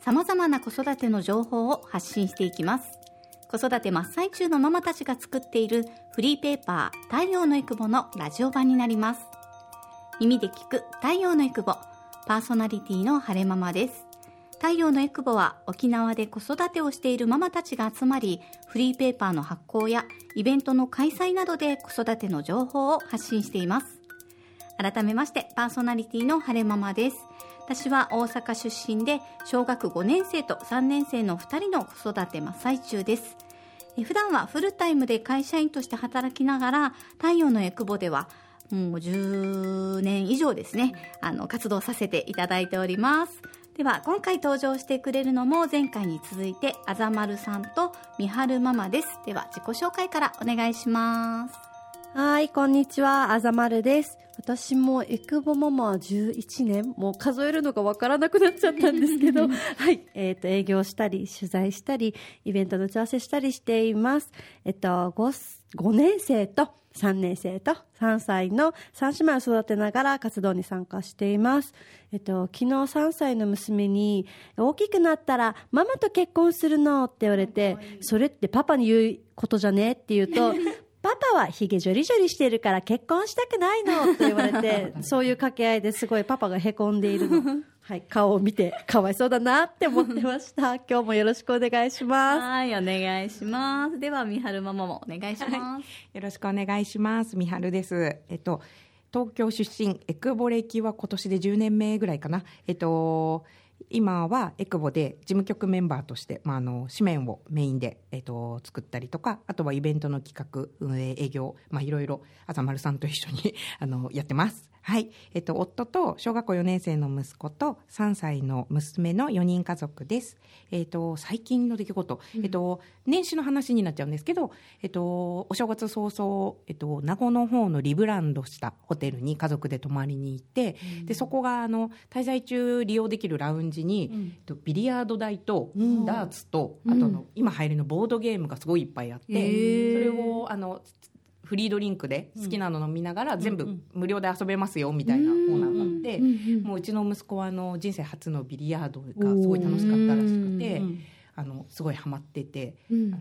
様々な子育ての情報を発信していきます。子育て真っ最中のママたちが作っているフリーペーパー太陽のエクボのラジオ版になります。耳で聞く太陽のエクボパーソナリティの晴れママです。太陽のエクボは沖縄で子育てをしているママたちが集まりフリーペーパーの発行やイベントの開催などで子育ての情報を発信しています。改めましてパーソナリティの晴れママです。私は大阪出身で小学5年生と3年生の2人の子育て真っ最中です。普段はフルタイムで会社員として働きながら太陽のエクボではもう10年以上ですねあの活動させていただいております。では今回登場してくれるのも前回に続いてあざまるさんとみはるママです。では自己紹介からお願いします。はい、こんにちは、あざまるです。私もエクボママ11年、もう数えるのがわからなくなっちゃったんですけど、はい、えっ、と、営業したり、取材したり、イベントの打ち合わせしたりしています。えっと、5, 5年生と3年生と3歳の3姉妹を育てながら活動に参加しています。えっと、昨日3歳の娘に、大きくなったらママと結婚するのって言われて、それってパパに言うことじゃねって言うと、パパはヒゲジョリジョリしてるから結婚したくないのと言われて、そういう掛け合いですごいパパがへこんでいるの。はい、顔を見てかわいそうだなって思ってました。今日もよろしくお願いします。はいお願いしますではみはるママもお願いします、よろしくお願いします。みはるです。えっと、東京出身、エクボ歴は今年で10年目ぐらいかな。えっと、今はエクボで事務局メンバーとして、まあ、あの紙面をメインで、えっと、作ったりとかあとはイベントの企画運営営業、まあ、いろいろ朝丸さんと一緒にあのやってます。はい、えっと、夫と小学校4年生の息子と3歳の娘の4人家族です。えっと、最近の出来事、えっと、年始の話になっちゃうんですけど、えっと、お正月早々、えっと、名護の方のリブランドしたホテルに家族で泊まりに行って、でそこがあの滞在中利用できるラウンジに、えっと、ビリヤード台とダーツと、あとあの今入りのボードゲームがすごいいっぱいあって、それをあのフリードリンクで好きなの飲みながら全部無料で遊べますよみたいなコーナーが。あって、もううちの息子はあの人生初のビリヤードがすごい楽しかったらしくて、あのすごいハマってて、あの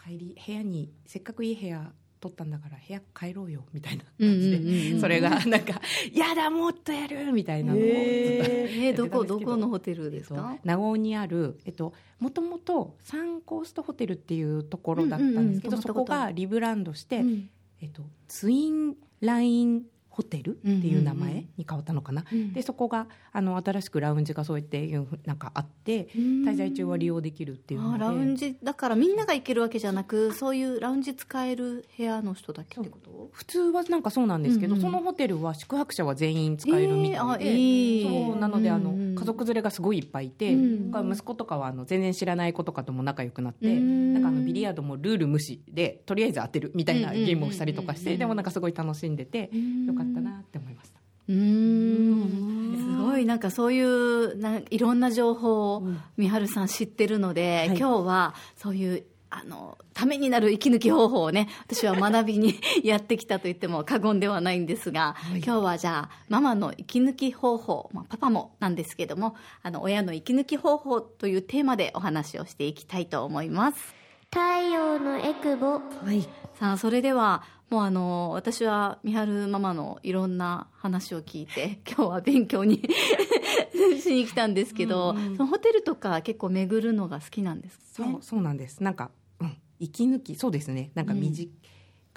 帰り部屋にせっかくいい部屋取ったんだから部屋帰ろうよみたいな感じで、それがなんか「やだもっとやる!」みたいな。のをずっとえー、やってたどこど。このホテルですか？名護にある、えっと、もともとサンコーストホテルっていうところだったんですけど、そこがリブランドして、うんえっと、ツインラインホテルっていう名前に変わったのかな、でそこがあの新しくラウンジがそうやってなんかあって滞在中は利用できるっていうので。あラウンジだからみんなが行けるわけじゃなくそういうラウンジ使える部屋の人だけってこと？普通はなんかそうなんですけど、うんうん。そのホテルは宿泊者は全員使えるみたいで、えーあいいそうなのであの、うんうん家族連れがすごいいっぱいいて、うんだから息子とかはあの全然知らない子とかとも仲良くなって、うんなんかあのビリヤードもルール無視でとりあえず当てるみたいなうんうんうんゲームをしたりとかしうんうんてでもなんかすごい楽しんでてん。よかったなって思いました。うーんすごいなんかそういうないろんな情報を美春さん知ってるので、はい今日はそういうあのためになる息抜き方法をね 私は学びにやってきたと言っても過言ではないんですが、今日はじゃあママの息抜き方法、まあ、パパもなんですけどもあの親の息抜き方法というテーマでお話をしていきたいと思います。太陽のエクボはい。さあそれではもうあの私は美晴ママのいろんな話を聞いて 今日は勉強に しに来たんですけど、そのホテルとか結構巡るのが好きなんですか、ね。そう、そうなんです。なんか、うん、息抜き、そうですね。なんか身近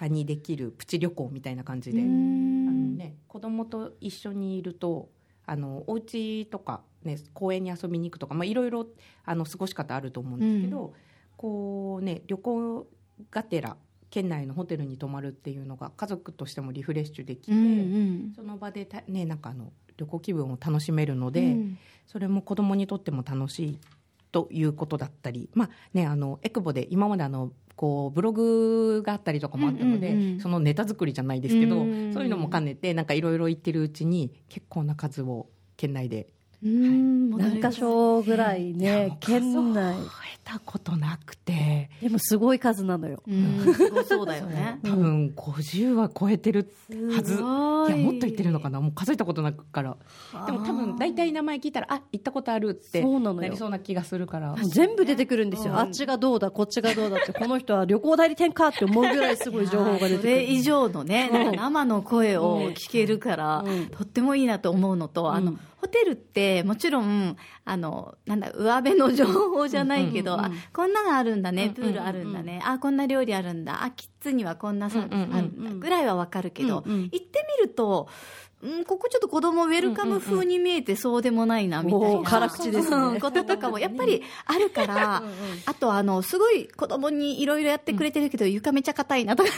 にできるプチ旅行みたいな感じで、あのね、子供と一緒にいると、あのお家とかね公園に遊びに行くとか、まあいろいろあの過ごし方あると思うんですけど、こうね旅行がてら県内のホテルに泊まるっていうのが家族としてもリフレッシュできて、うんうん。その場でたねなんかあの旅行気分を楽しめるので、うん。それも子供にとっても楽しいとということだったり、まあね、あのエクボで今まであのこうブログがあったりとかもあったので、うんうんうん。そのネタ作りじゃないですけど、うん。そういうのも兼ねてなんかいろいろ言ってるうちに結構な数を県内でうん何箇所ぐらいね、県内。数を得たことなくて。でもすごい数なのよ。うん。すごそうだよね。多分50は超えてるはず、い。いやもっと言ってるのかな。もう数えたことなくから。でも多分大体名前聞いたらあ行ったことあるってなりそうな気がするから。全部出てくるんですよ、うん。あっちがどうだ、こっちがどうだって、この人は旅行代理店かって思うぐらいすごい情報が出てくそれ以る。上のね、生の声を聞けるから、うん。とってもいいなと思うのと、あのテルってもちろんあのなんだ上辺の情報じゃないけど、うんうんあこんなのあるんだね、うんうんプールあるんだね、あこんな料理あるんだあキッズにはこんなサービスあるんだうんうん。うんぐらいはわかるけど、うんうん行ってみるとうん、ここちょっと子供ウェルカム風に見えてそうでもないなみたいな、おー辛口ですね。うんこととかもやっぱりあるから、あとあのすごい子供にいろいろやってくれてるけど、床めちゃ硬いなとか。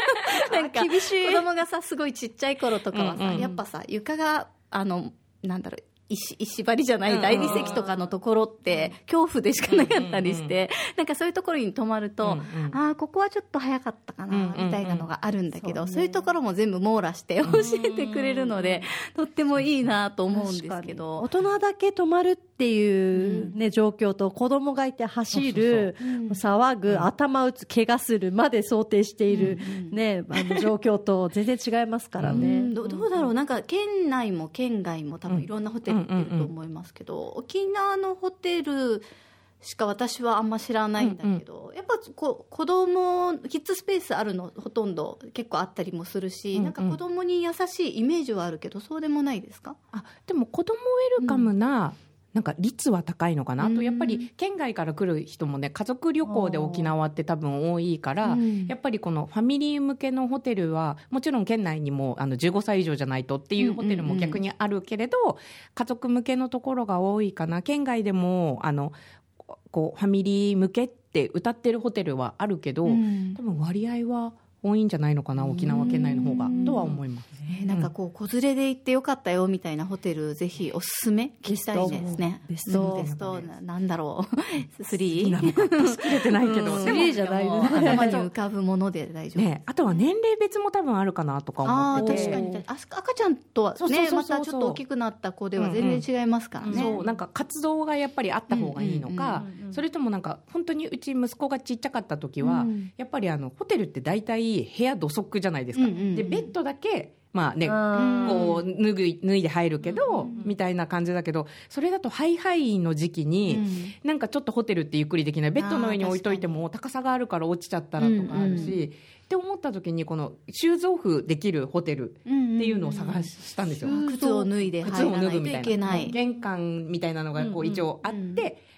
なんか厳しい。子供がさすごいちっちゃい頃とかはさ、うんうん。やっぱさ床があのなんだろう。石石張りじゃない大理石とかのところって恐怖でしかなかったりして、なんかそういうところに泊まると、うんうんああここはちょっと早かったかな、うんうんうん。みたいなのがあるんだけど、そうね。そういうところも全部網羅して教えてくれるので、とってもいいなと思うんですけど。大人だけ泊まるっていう、ね状況と子供がいて走るそうそうう。ん。騒ぐ、頭打つ怪我するまで想定している、うんうんね、あの状況と全然違いますからうね。んどどうだろう、なんか県内も県外も多分いろんなホテル行ってると思いますけど、沖縄のホテルしか私はあんま知らないんだけど、やっぱこう子供キッズスペースあるのほとんど結構あったりもするし、うんうん。なんか子供に優しいイメージはあるけどそうでもないですか？あでも子供ウェルカムな、なんか率は高いのかな、あとやっぱり県外から来る人もね家族旅行で沖縄って多分多いから、うん。やっぱりこのファミリー向けのホテルはもちろん県内にもあの15歳以上じゃないとっていうホテルも逆にあるけれど、家族向けのところが多いかな。県外でもあのこうファミリー向けって歌ってるホテルはあるけど、うん。多分割合は多いんじゃないのかな沖縄県内の方がとは思います。えーなんかこう子連れで行ってよかったよみたいなホテルぜひおすすめ聞きたいですね。ベスト。うんベストななんだろう。スリー。なんか。出し切れてないけど、うん。スリーじゃないでも頭に浮か。ぶもので大丈夫。ね、あとは年齢別も多分あるか。なとか。ああ思ってて確か。にあ赤ちゃんとはねまたちょっと大きくなった子では全然違いますか。らね。そうなんか。活動がやっぱりあった方がいいのか、うんうんうんうんそれともなんか。本当にうち息子がちっちゃか。った時は、うんやっぱりあのホテルって大体部屋土足じゃないですか、うんうんうん。でベッドだけまあねこう脱ぐ脱いで入るけど、うんうんみたいな感じだけどそれだとハイハイの時期に、うん。なんかちょっとホテルってゆっくりできない。ベッドの上に置いといても高さがあるから落ちちゃったらとかあるし、うんうって思った時にこのシューズオフできるホテルっていうのを探したんですよ。靴を脱いで靴を脱ぐみたいな。玄関みたいなのがこう一応あって、うんうん。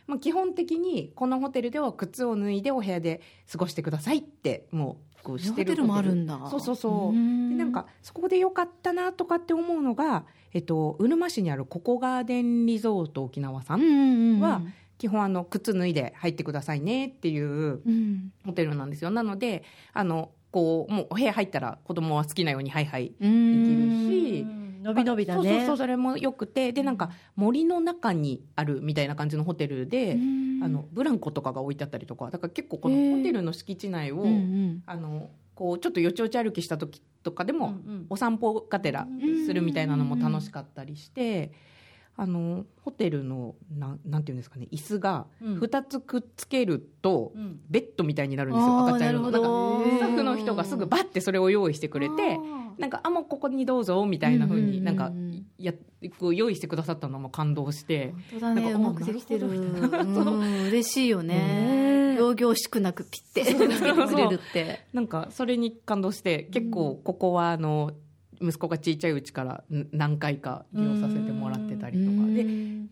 まあ、基本的にこのホテルでは靴を脱いでお部屋で過ごしてくださいってもうこうしてるホテルもあるんだ。そうそうそう。うん。でなんかそこでよかったなとかって思うのが、えっと、うるま市にあるココガーデンリゾート沖縄さん、は基本あの靴脱いで入ってくださいねっていううん。ホテルなんですよ。なのであのこうもうお部屋入ったら子供は好きなようにはいはいうん。できるし。伸び伸びだね。そうそうそうそれもよくて。でなんか森の中にあるみたいな感じのホテルで、うん。あのブランコとかが置いてあったりとか。だから結構このホテルの敷地内を、うんうん。あのこうちょっとよちよち歩きした時とかでも、うんうん。お散歩がてらするみたいなのも楽しかったりして。あのホテルのなんなんていうんですかね椅子がうん。2つくっつけると、うん。ベッドみたいになるんですよあー赤ちゃん用のなんかスタッフの人がすぐバッてそれを用意してくれてなんかあもうここにどうぞみたいな風うんうんうんうん。になんかや用意してくださったのも感動して本当だねなんかうまくで。きてる嬉しいよね。ね仰々しくなくピッてくれるって。なんかそれに感動して結構ここはあの息子が小さいうちからん何回か利用させてもらってたりとか。で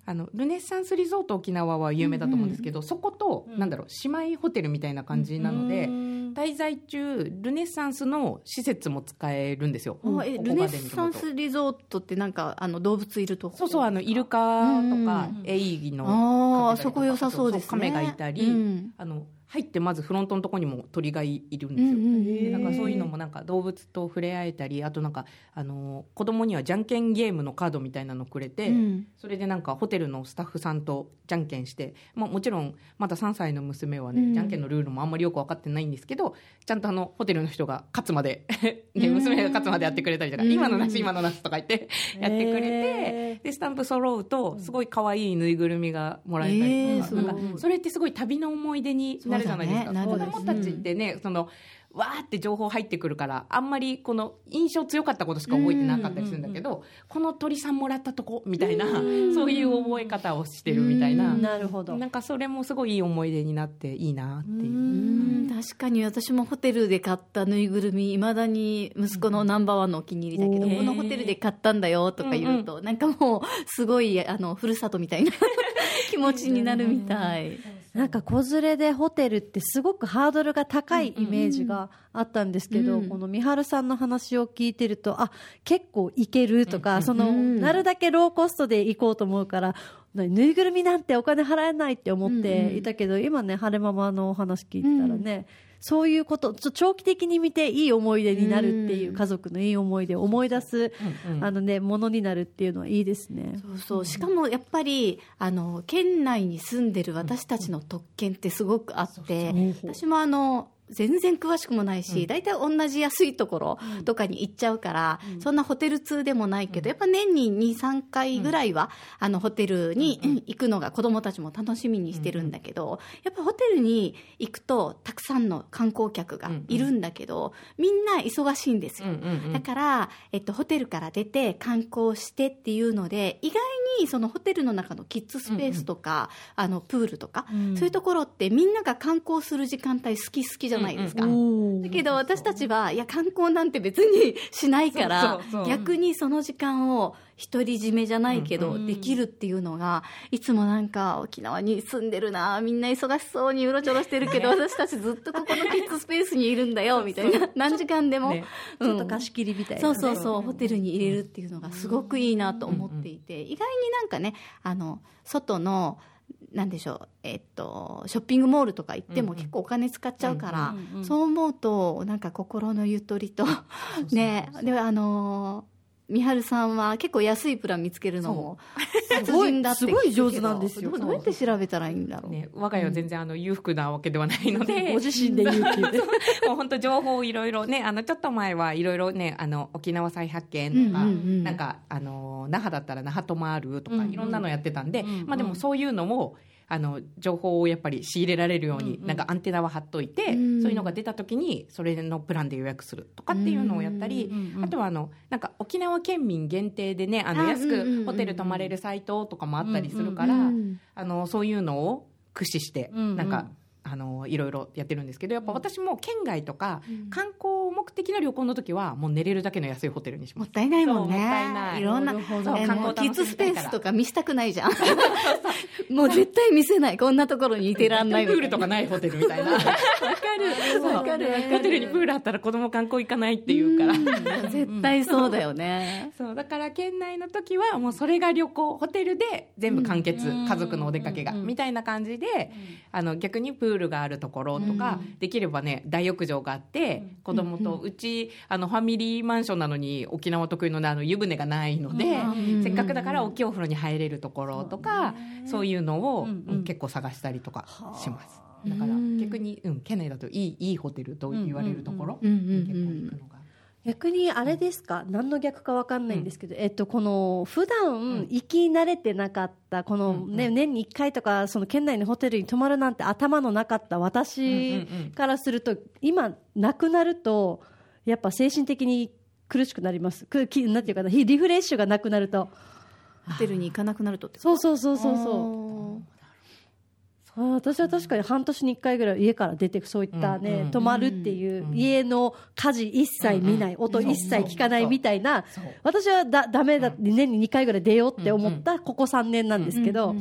あのルネッサンスリゾート沖縄は有名だと思うんですけど、そこと、うんなんだろう姉妹ホテルみたいな感じなので、滞在中ルネッサンスの施設も使えるんですよ。あえここルネッサンスリゾートってなんかあの動物いるとこ？そうそうあのイルカとかうん。エイのあそこ良さそうですね。そう亀がいたり、うん。あの入ってまずフロントのとこにも鳥がいるんですよ、うんうんでなんかそういうのもなんか動物と触れ合えたりあとなんかあの子供にはじゃんけんゲームのカードみたいなのくれて、うん。それでなんかホテルのスタッフさんとじゃんけんして、まあ、もちろんまだ3歳の娘はね、うん。じゃんけんのルールもあんまりよく分かってないんですけどちゃんとあのホテルの人が勝つまでで娘が勝つまでやってくれたりとか、うん。今のなし今のなしとか言ってやってくれて、へでスタンプ揃うとすごい可愛いぬいぐるみがもらえたりとか,、えーなんかそれってすごい旅の思い出になるじゃないですか、ね。子供たちってね、そのわーって情報入ってくるからあんまりこの印象強かったことしか覚えてなかったりするんだけど、この鳥さんもらったとこみたいな、そういう覚え方をしてるみたいな、ーなるほど。なんかそれもすごいいい思い出になっていいなっていう。うん。確かに私もホテルで買ったぬいぐるみいまだに息子のナンバーワンのお気に入りだけど、うんこのホテルで買ったんだよとか言うと、なんかもうすごいあのふるさとみたいな 気持ちになるみたい。なんか子連れでホテルってすごくハードルが高いイメージがあったんですけど、うん。この美晴さんの話を聞いてるとあ結構いけるとか、そのうん。なるだけローコストで行こうと思うからなぬいぐるみなんてお金払えないって思っていたけど、今ね晴れママのお話聞いてたらね、そういうことちょ長期的に見ていい思い出になるっていう、うん。家族のいい思い出を思い出す、うんうんあのねものになるっていうのはいいですね。そうそう。しかもやっぱりあの県内に住んでる私たちの特権ってすごくあって、私もあの全然詳しくもないし、大体同じ安いところとかに行っちゃうから、そんなホテル通でもないけど、やっぱ年に2、3回ぐらいは、あのホテルに行くのが子供たちも楽しみにしてるんだけど、やっぱホテルに行くとたくさんの観光客がいるんだけど、みんな忙しいんですよ。だから、えっと、ホテルから出て観光してっていうので、意外にそのホテルの中のキッズスペースとか、あのプールとか、そういうところってみんなが観光する時間帯好き好きじゃないですか。だけど私たちは、いや、観光なんて別にしないからそうそうそう、逆にその時間を独り占めじゃないけど、できるっていうのが、いつもなんか沖縄に住んでるな、みんな忙しそうにうろちょろしてるけど、私たちずっとここのキッズスペースにいるんだよ、みたいな。何時間でも。ね。ちょっと貸し切りみたいな、そうねそうそう、ホテルに入れるっていうのがすごくいいなと思っていて、意外になんかね、あの、外の、なんでしょう、えっと、ショッピングモールとか行っても結構お金使っちゃうから、そう思うと、なんか心のゆとりと、ね、で、あの、みはるさんは結構安いプラン見つけるのも達人だって聞くけどすごい上手なんですよどうやって調べたらいいんだろう？ね、我が家は全然あの裕福なわけではないので、ご自身で言うっていう。ねもう本当情報をいろいろね、あの、ちょっと前はいろいろね、あの、沖縄再発見とか、うんうんうん。なんか、あの、那覇だったら那覇泊まるとか、うんうん。いろんなのやってたんで、うんうんまあでもそういうのも、あの、情報をやっぱり仕入れられるように、うんうん。なんかアンテナは張っといて、うん。そういうのが出た時に、それのプランで予約するとかっていうのをやったり、うんうんあとはあの、なんか沖縄県民限定でね、あの、あ安くホテル泊まれるサイトとかもあったりするから、うんあのそういうのを駆使して、うんうん。なんかあのいろいろやってるんですけどやっぱ私も県外とか、うん。観光目的の旅行の時はもう寝れるだけの安いホテルにします。もったいないもんね。いないろんな、観光キッズスペースとか見せたくないじゃん。もう絶対見せない。こんなところにいてらんないプールとかないホテルみたいな。わかる。わかるホテルにプールあったら子供観光行かないっていうから。絶対そうだよね。そうだから県内の時はもうそれが旅行ホテルで全部完結、うん家族のお出かけが、うんみたいな感じで、あの逆にプールがあるところとか、できればね大浴場があって、子供と、うちあのファミリーマンションなのに沖縄特有の,、ね、あの湯船がないので、うん。せっかくだから大きいお風呂に入れるところとか、そういうのを、うんうん。結構探したりとかします。だから逆に、うん、県内だといいいいホテルと言われるところ、うん結構行くのが。逆にあれですか？何の逆か分かんないんですけど、えっと、この普段行き慣れてなかったこの、ね年に1回とかその県内のホテルに泊まるなんて頭のなかった私うんうんうんからすると今なくなるとやっぱ精神的に苦しくなります。くきなんていうかなリフレッシュがなくなると。ホテルに行かなくなるとそうそうそうそうそう私は確かに半年に1回ぐらい家から出てそういったね、うんうん。泊まるっていう、家の家事一切見ない、音一切聞かないみたいな、私はだダメだ、年に2回ぐらい出ようって思ったここ3年なんですけど、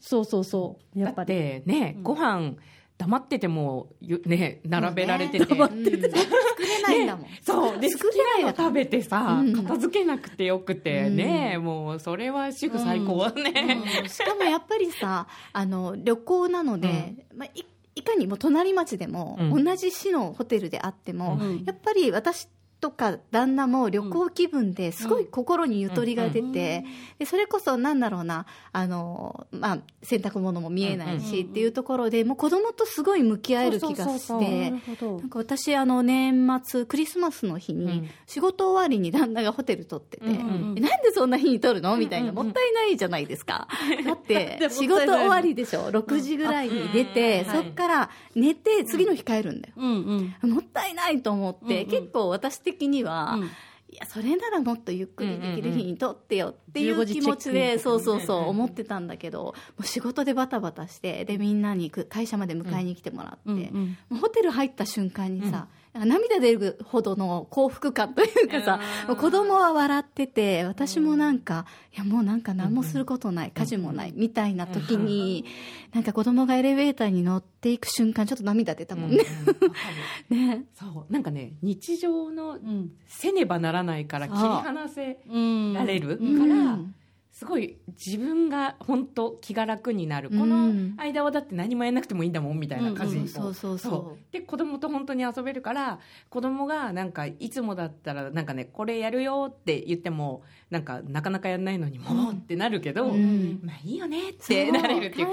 そうそうそうやっぱだっりてね、ご飯黙っててもゆね並べられてて、うん。作れないんだもん。そう。で好作きれないの食べてさ、うん。片付けなくてよくてね、もうそれは主婦最高ね、うん。しかもやっぱりさあの旅行なので、まあ、いいかにも隣町でも、うん。同じ市のホテルであっても、うん。やっぱり私とか旦那も旅行気分ですごい心にゆとりが出て、でそれこそなんだろうなあの、まあ、洗濯物も見えないしっていうところでもう子供とすごい向き合える気がしてなんか私あの年末クリスマスの日にうん。仕事終わりに旦那がホテル取ってて、なんでそんな日に取るの？みたいな、もったいないじゃないですか。だって仕事終わりでしょ？6時ぐらいに出て、そっから寝て次の日帰るんだよ、もったいないと思って、結構私的には、うん。いやそれならもっとゆっくりできる日に撮ってよってい15う時気持ちで、そうそうそう思ってたんだけどもう仕事でバタバタしてでみんなにく会社まで迎えに来てもらって、ホテル入った瞬間にさ、なん。か涙出るほどの幸福感というかさ、子供は笑ってて私もなんか、いやもうなんか何もすることない、家事もないみたいな時に、なんか子供がエレベーターに乗っていく瞬間ちょっと涙出たもんね、ね。そう。なんかね日常のうん。せねばならないから切り離せうんられるかうん。ら、すごい自分が本当気が楽になる、この間はだって何もやんなくてもいいんだもんみたいな感じ、うんうんそうそう。そう。で子供と本当に遊べるから子供がなんかいつもだったらなんかねこれやるよって言ってもなんかなかなかやんないのにもうってなるけど、うん。まあいいよねってなれるっていうか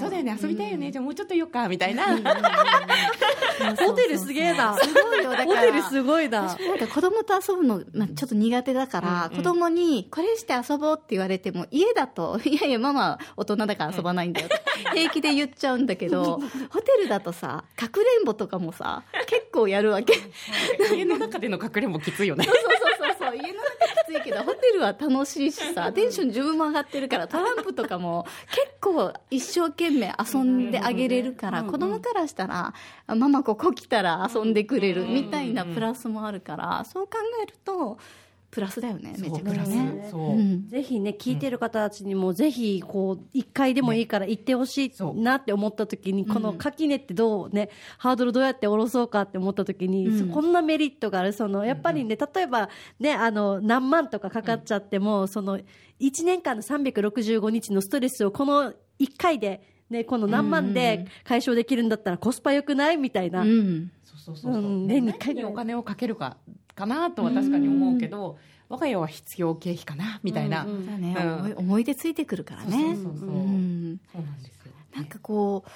そうだよね遊びたいよね、じゃあもうちょっといよっかみたいな、ホテルすげえなすごいよホテルすごいな私なんか子供と遊ぶの、まあ、ちょっと苦手だから、うんうん子供にこれして遊ぼうって言われても家だと いやいやママ大人だから遊ばないんだよって平気で言っちゃうんだけど ホテルだとさかくれんぼとかもさ結構やるわけ。そう家の中での隠れんぼきついよね。そうそうそう家の中きついけどホテルは楽しいしさテンション自分も上がってるからトランプとかも結構一生懸命遊んであげれるから、子供からしたらあママここ来たら遊んでくれるみたいなプラスもあるからそう考えるとプラスだよねめちゃくちゃね。そう、うん。ぜひね聞いてる方たちにもぜひこう一回でもいいから行ってほしいなって思った時にん。この垣根ってどうねハードルどうやって下ろそうかって思った時に、こんなメリットがある。そのやっぱりね例えばねあの何万とかかかっちゃっても、その1年間の365日のストレスをこの1回でねこの何万で解消できるんだったらコスパ良くない？みたいな、うん。そうそうそうそう、うん。で年に一回何にお金をかけるかかなとは確かに思うけど、我が家は必要経費かなみたいな、うんうんだね、うん。思い思い出ついてくるからね。そうそうそうそう。うん。そうなんですよなんかこう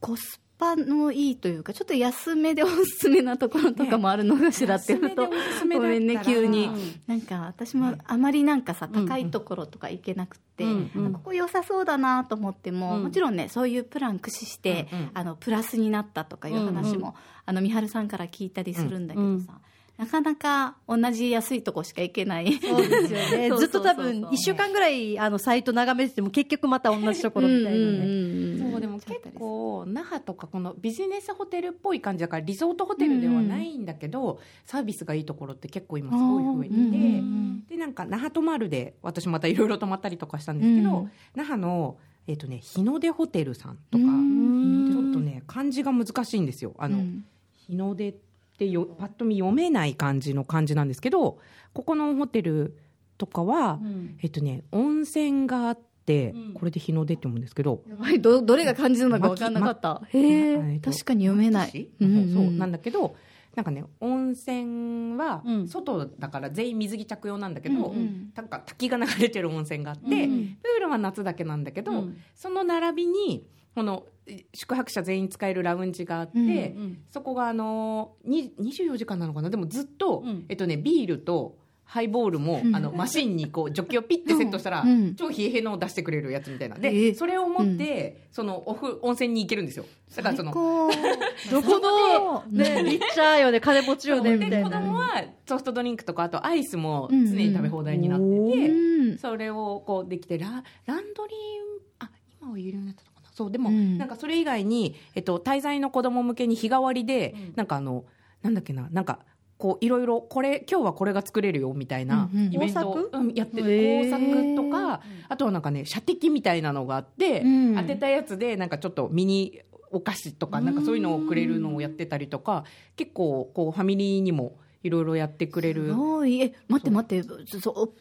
コスパのいいというかちょっと安めでおすすめなところとかもあるのかしらってふと、安めでおすすめだったら。ごめんね急に、うん。なんか私もあまりなんかさ、うん高いところとか行けなくて、うん。うん。ここ良さそうだなと思っても、うん。もちろんねそういうプラン駆使して、うん。うんあのプラスになったとかいう話も、うんうあの美晴さんから聞いたりするんだけどさ、なかなか同じ安いとこしか行けない。そうですよね。ずっと多分1週間ぐらいあのサイト眺めてても結局また同じところみたいなね。うんうんうんそうでも結構那覇とかこのビジネスホテルっぽい感じだからリゾートホテルではないんだけど、サービスがいいところって結構今すごい増えてて、うんうんでなんか那覇泊まるで私またいろいろ泊まったりとかしたんですけど、うん。那覇の、えっとね、日の出ホテルさんとか、うん。ちょっとね漢字が難しいんですよ。あの、うん。日の出ってよパッと見読めない感じの漢字なんですけどここのホテルとかは、うん。えっとね温泉があって、うん。これで日の出って読むんですけど、やばい。どどれが漢字なのか分かんなかった。へえまえっと確かに読めない。私うんうん。そうなんだけどなんかね温泉はうん。外だから全員水着着用なんだけど、うんうん。なんか滝が流れてる温泉があって、うんうん。プールは夏だけなんだけど、うん。その並びにこのえ宿泊者全員使えるラウンジがあって、うんうんそこがあのに24時間なのかな？でもずっと、うん。えっとね、ビールとハイボールも、うん。あのマシンにこうジョッキをピッてセットしたら、うん。超冷え冷えのを出してくれるやつみたいな。で、えー。それを持って、そのおふ温泉に行けるんですよ。だからその どこのねリッチャーよね金持ちよねみたでいな。子供はソフトドリンクとかあとアイスもうん常に食べ放題になってて、うん。それをこうできてラランドリーあ今は有料になったのそうでも、うん。なんかそれ以外に、えっと、滞在の子供向けに日替わりで、うん。なんかあのなんだっけななんかこういろいろこれ今日はこれが作れるよみたいなうんうん。イベントを、工作？うんやってる工作とかあとはなんかね射的みたいなのがあって、うん。当てたやつでなんかちょっとミニお菓子とかなんかそういうのをくれるのをやってたりとか結構こうファミリーにもいろいろやってくれる。すごい。え待って待ってそ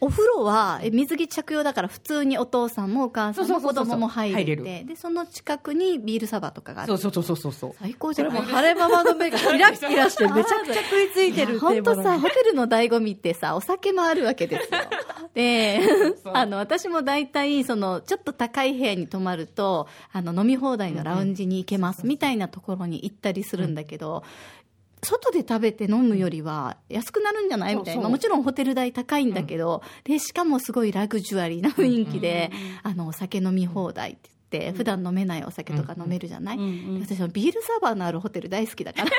お風呂はえ水着着用だから普通にお父さんもお母さんも子供も入れてでその近くにビールサーバーとかがある。そうそうそうそうそう最高じそれもゃない晴れママの目がキラキラして めちゃくちゃ食いついてるっていう本当さ、ホテルの醍醐味ってさ、お酒もあるわけですよ。で、あの、私も大体、その、ちょっと高い部屋に泊まると、あの、飲み放題のラウンジに行けます、みたいなところに行ったりするんだけど、外で食べて飲むよりは安くなるんじゃない？みたいな。もちろんホテル代高いんだけど、で、しかもすごいラグジュアリーな雰囲気で、あの、お酒飲み放題って言って、普段飲めないお酒とか飲めるじゃない、うん。うん。私はビールサーバーのあるホテル大好きだから。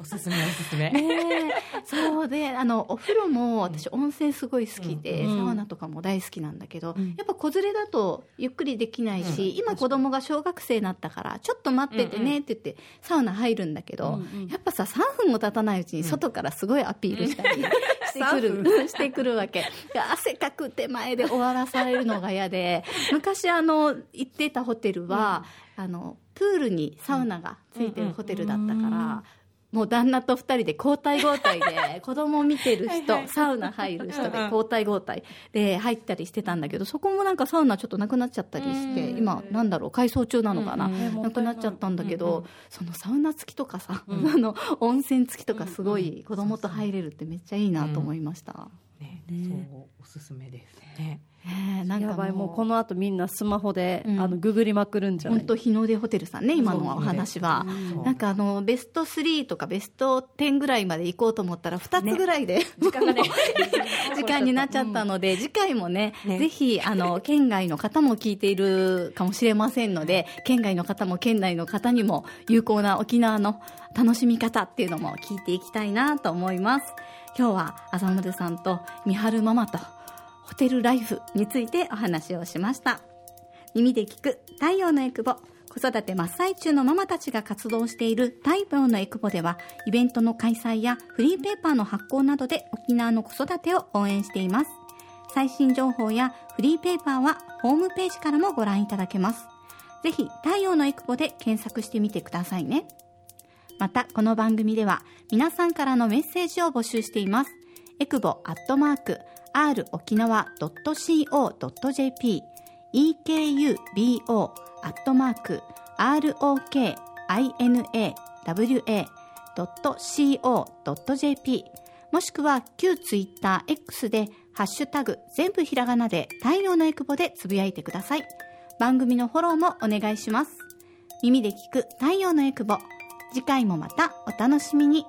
おすすめおすすめ。ねえ。そうであのお風呂も私温泉すごい好きで、うん。サウナとかも大好きなんだけど、うん。やっぱ子連れだとゆっくりできないし、今子供が小学生になったからちょっと待っててねって言ってサウナ入るんだけど、うんうん。やっぱさ3分も経たないうちに外からすごいアピールしたり してくる、してくるわけ。で汗かく手前で終わらされるのが嫌で昔あの行ってたホテルは、あのプールにサウナがついてるホテルだったから、もう旦那と二人で交代交代で 子供見てる人サウナ入る人で交代交代で入ったりしてたんだけどそこもなんかサウナちょっとなくなっちゃったりして今なんだろう改装中なのかな？なくなっちゃったんだけどそのサウナ付きとかさあの温泉付きとかすごい子供と入れるってめっちゃいいなと思いました。ねね。そうおすすめですね。ねえなんかやばいもうこの後みんなスマホで、うん。あのググりまくるんじゃない？本当日の出ホテルさんね今のお話は。そうなんかあのベスト3とかベスト10ぐらいまで行こうと思ったら2つぐらいで、時間がね。時間になっちゃったので、次回もね、ね。ぜひ、あの、県外の方も聞いているかもしれませんので、県外の方も県内の方にも有効な沖縄の楽しみ方っていうのも聞いていきたいなと思います。今日は、あざまるさんとみはるママと、ホテルライフについてお話をしました。耳で聞く太陽のエクボ。子育て真っ最中のママたちが活動している太陽のエクボではイベントの開催やフリーペーパーの発行などで沖縄の子育てを応援しています。最新情報やフリーペーパーはホームページからもご覧いただけます。ぜひ太陽のエクボで検索してみてくださいね。またこの番組では皆さんからのメッセージを募集していますエクボアットマーク r 沖縄 .co.jp ekubo アットマーク rokinawa.co.jp もしくは旧ツイッター X でハッシュタグ全部ひらがなで太陽のエクボでつぶやいてください。番組のフォローもお願いします。耳で聞く太陽のエクボ。次回もまたお楽しみに。